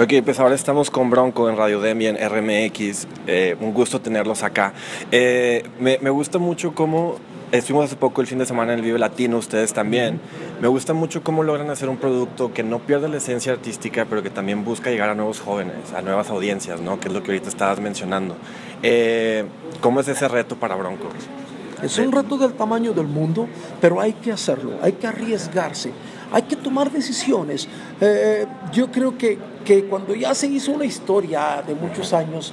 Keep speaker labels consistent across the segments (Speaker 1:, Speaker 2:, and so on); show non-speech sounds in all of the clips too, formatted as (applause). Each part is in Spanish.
Speaker 1: Ok, pues ahora estamos con Bronco en Radio Demi, en RMX. Eh, un gusto tenerlos acá. Eh, me, me, gusta mucho cómo estuvimos hace poco el fin de semana en el Vive Latino, ustedes también. Me gusta mucho cómo logran hacer un producto que no pierde la esencia artística, pero que también busca llegar a nuevos jóvenes, a nuevas audiencias, ¿no? Que es lo que ahorita estabas mencionando. Eh, ¿Cómo es ese reto para Bronco?
Speaker 2: Es un reto del tamaño del mundo, pero hay que hacerlo, hay que arriesgarse hay que tomar decisiones. Eh, yo creo que, que, cuando ya se hizo una historia de muchos años,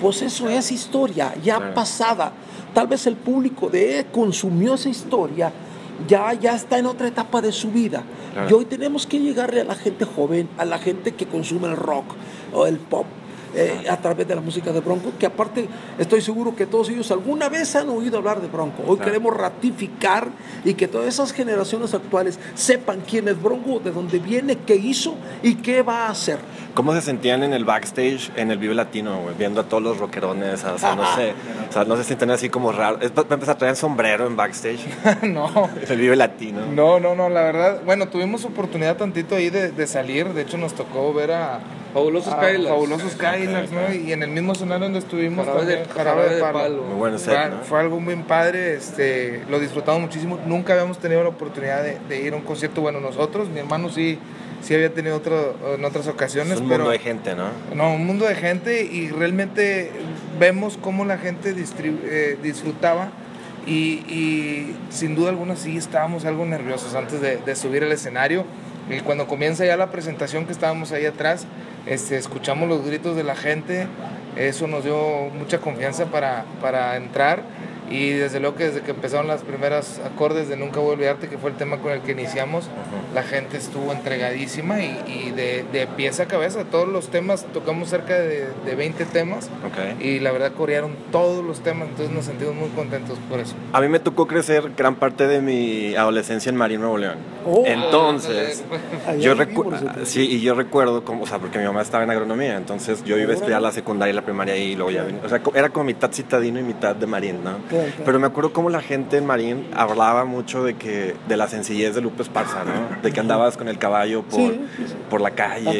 Speaker 2: pues eso es historia, ya pasada. Tal vez el público de consumió esa historia, ya, ya está en otra etapa de su vida. Y hoy tenemos que llegarle a la gente joven, a la gente que consume el rock o el pop, eh, a través de la música de Bronco, que aparte estoy seguro que todos ellos alguna vez han oído hablar de Bronco. Hoy queremos ratificar y que todas esas generaciones actuales sepan quién es Bronco, de dónde viene, qué hizo y qué va a hacer.
Speaker 1: ¿Cómo se sentían en el backstage, en el Vive Latino, viendo a todos los rockerones? O sea, no sé, o sea, no se sienten así como raros. ¿Para empezar a traer sombrero en backstage? (laughs)
Speaker 3: no.
Speaker 1: El Vive Latino.
Speaker 3: No, no, no, la verdad, bueno, tuvimos oportunidad tantito ahí de, de salir, de hecho nos tocó ver a
Speaker 4: Fabulosos Skylarks.
Speaker 3: Fabulosos Skylarks, ¿no? Y en el mismo escenario donde estuvimos
Speaker 4: Jarabe de, Jarabe de Palo.
Speaker 1: Muy bueno
Speaker 3: fue, fue, algo muy padre, este, lo disfrutamos muchísimo. Nunca habíamos tenido la oportunidad de, de, ir a un concierto, bueno, nosotros, mi hermano sí, sí había tenido otro, en otras ocasiones.
Speaker 1: Es un
Speaker 3: pero,
Speaker 1: mundo de gente, ¿no?
Speaker 3: No, un mundo de gente y realmente vemos cómo la gente eh, disfrutaba. Y, y, sin duda alguna sí estábamos algo nerviosos antes de, de subir al escenario. Y cuando comienza ya la presentación que estábamos ahí atrás, este, escuchamos los gritos de la gente, eso nos dio mucha confianza para, para entrar y desde luego que desde que empezaron las primeras acordes de Nunca voy a olvidarte, que fue el tema con el que iniciamos, la gente estuvo entregadísima y, de, de, pieza a cabeza. Todos los temas, tocamos cerca de, de 20 temas y la verdad corearon todos los temas, entonces nos sentimos muy contentos por eso.
Speaker 1: A mí me tocó crecer gran parte de mi adolescencia en Marín, Nuevo León. Oh. entonces, yo recuerdo, sí, y yo recuerdo, como, o sea, porque mi mamá estaba en agronomía, entonces yo iba a estudiar la secundaria y la primaria y luego ya vine. O sea, era como mitad citadino y mitad de Marín, ¿no? Pero me acuerdo cómo la gente en Marín hablaba mucho de que de la sencillez de Lupe Esparza, ¿no? De que andabas con el caballo por, por la calle,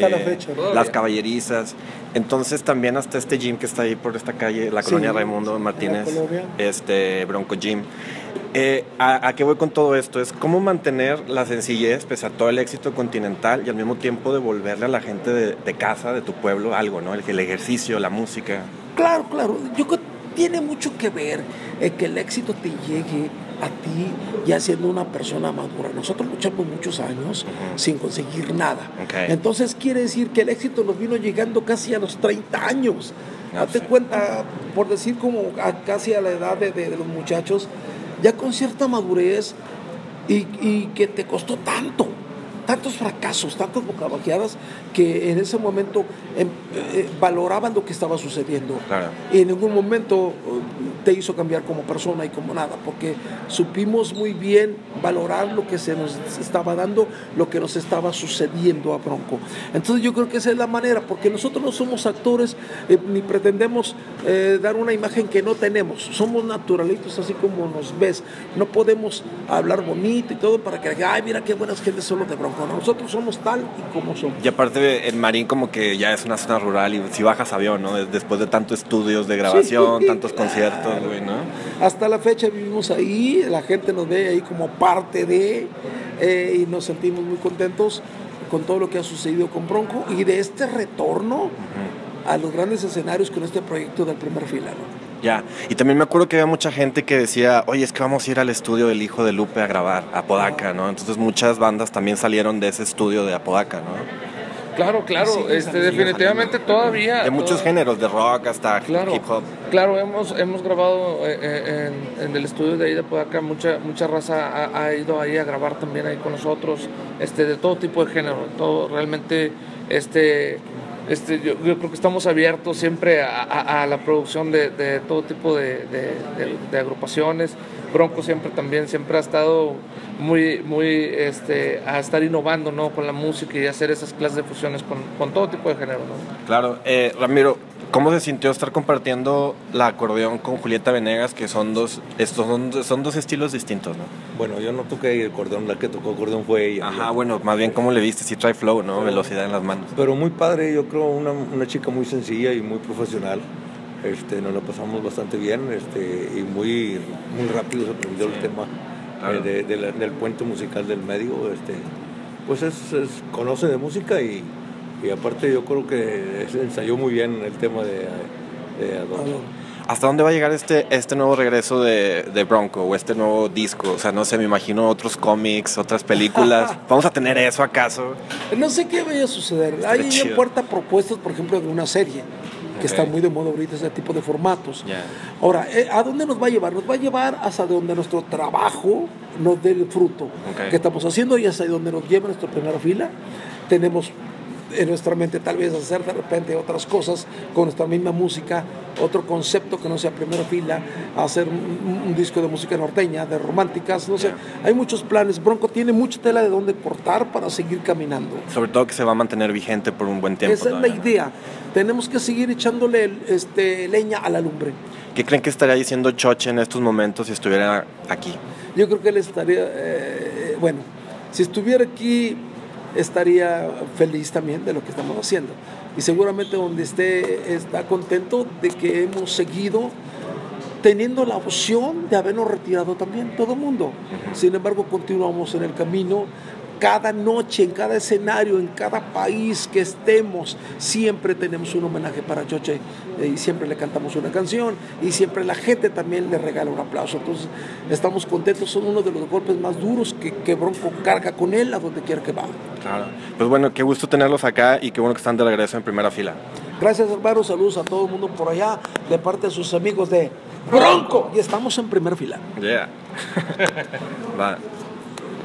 Speaker 1: las caballerizas. Entonces también hasta este gym que está ahí por esta calle, la colonia Raimundo Martínez, este Bronco Gym. Eh, a, qué voy con todo esto? Es cómo mantener la sencillez pese a todo el éxito continental y al mismo tiempo devolverle a la gente de, de casa, de tu pueblo, algo, ¿no? El, el ejercicio, la música.
Speaker 2: Claro, claro. Yo tiene mucho que ver que el éxito te llegue a ti ya siendo una persona madura. Nosotros luchamos muchos años sin conseguir nada. Entonces quiere decir que el éxito nos vino llegando casi a los 30 años. Ah, Date cuenta, por decir como casi a la edad de, los muchachos, ya con cierta madurez y, y que te costó tanto tantos fracasos, tantas bocabajeadas que en ese momento em, eh, valoraban lo que estaba sucediendo. Y en ningún momento uh, te hizo cambiar como persona y como nada, porque supimos muy bien valorar lo que se nos estaba dando, lo que nos estaba sucediendo a Bronco. Entonces yo creo que esa es la manera, porque nosotros no somos actores eh, ni pretendemos eh, dar una imagen que no tenemos, somos naturalitos así como nos ves, no podemos hablar bonito y todo para que, ay, mira qué buenas gentes son los de Bronco. Nosotros somos tal y como somos.
Speaker 1: Y aparte, el Marín como que ya es una zona rural y si bajas avión, ¿no? Después de tantos estudios de grabación, tantos conciertos, güey, ¿no?
Speaker 2: Hasta la fecha vivimos ahí, la gente nos ve ahí como parte de, eh, y nos sentimos muy contentos con todo lo que ha sucedido con Bronco y de este retorno a los grandes escenarios con este proyecto del primer fila, ¿no?
Speaker 1: Ya, y también me acuerdo que había mucha gente que decía, oye, es que vamos a ir al estudio del hijo de Lupe a grabar, a Apodaca, ¿no? Entonces muchas bandas también salieron de ese estudio de Apodaca, ¿no?
Speaker 4: Claro, claro, este, definitivamente todavía.
Speaker 1: De muchos géneros, de rock hasta hip hop.
Speaker 4: Claro, hemos, hemos grabado eh, eh, en, el estudio de ahí de Apodaca, mucha, mucha raza ha, ido ahí a grabar también ahí con nosotros, este, de todo tipo de género, todo realmente, este, este, yo, creo que estamos abiertos siempre a, la producción de, todo tipo de, agrupaciones. Bronco siempre también, siempre ha estado muy, muy, este, a estar innovando, ¿no? Con la música y hacer esas clases de fusiones con, todo tipo de género,
Speaker 1: Claro, eh, Ramiro, ¿Cómo se sintió estar compartiendo la acordeón con Julieta Venegas, que son dos, estos son, son dos estilos distintos, ¿no?
Speaker 5: Bueno, yo no toqué el acordeón, la que tocó acordeón fue ella.
Speaker 1: Ajá, bueno, más bien cómo le viste, si trae flow, ¿no? Velocidad en las manos.
Speaker 5: Pero muy padre, yo creo, una, una chica muy sencilla y muy profesional. Este, nos lo pasamos bastante bien este, y muy, muy rápido se aprendió el tema eh, del puente musical del medio. Este, pues es, conoce de música y y aparte yo creo que ensayó muy bien el tema de, de
Speaker 1: ¿Hasta dónde va a llegar este, este nuevo regreso de, de, Bronco o este nuevo disco? O sea, no sé, me imagino otros cómics, otras películas. (laughs) ¿Vamos a tener eso acaso?
Speaker 2: No sé qué vaya a suceder. Hay en puerta propuestas, por ejemplo, de una serie que está muy de moda ahorita ese tipo de formatos. Ahora, eh, ¿a dónde nos va a llevar? Nos va a llevar hasta donde nuestro trabajo nos dé el fruto que estamos haciendo y hasta donde nos lleva nuestra primera fila. Tenemos en nuestra mente tal vez hacer de repente otras cosas con nuestra misma música, otro concepto que no sea primera fila, hacer un, disco de música norteña, de románticas, no sé, hay muchos planes. Bronco tiene mucha tela de donde cortar para seguir caminando.
Speaker 1: Sobre todo que se va a mantener vigente por un buen tiempo.
Speaker 2: Esa es la idea. Tenemos que seguir echándole este, leña a la lumbre.
Speaker 1: ¿Qué creen que estaría diciendo Choche en estos momentos si estuviera aquí?
Speaker 2: Yo creo que él estaría, eh, bueno, si estuviera aquí estaría feliz también de lo que estamos haciendo. Y seguramente donde esté está contento de que hemos seguido teniendo la opción de habernos retirado también todo el mundo. Sin embargo, continuamos en el camino cada noche, en cada escenario, en cada país que estemos, siempre tenemos un homenaje para Choche eh, y siempre le cantamos una canción y siempre la gente también le regala un aplauso. Entonces, estamos contentos, son uno de los golpes más duros que, que Bronco carga con él a donde quiera que va.
Speaker 1: Claro. Pues bueno, qué gusto tenerlos acá y qué bueno que están de regreso en primera fila.
Speaker 2: Gracias, hermano. Saludos a todo el mundo por allá, de parte de sus amigos de Bronco. Y estamos en primera fila.
Speaker 1: Yeah. (laughs) va.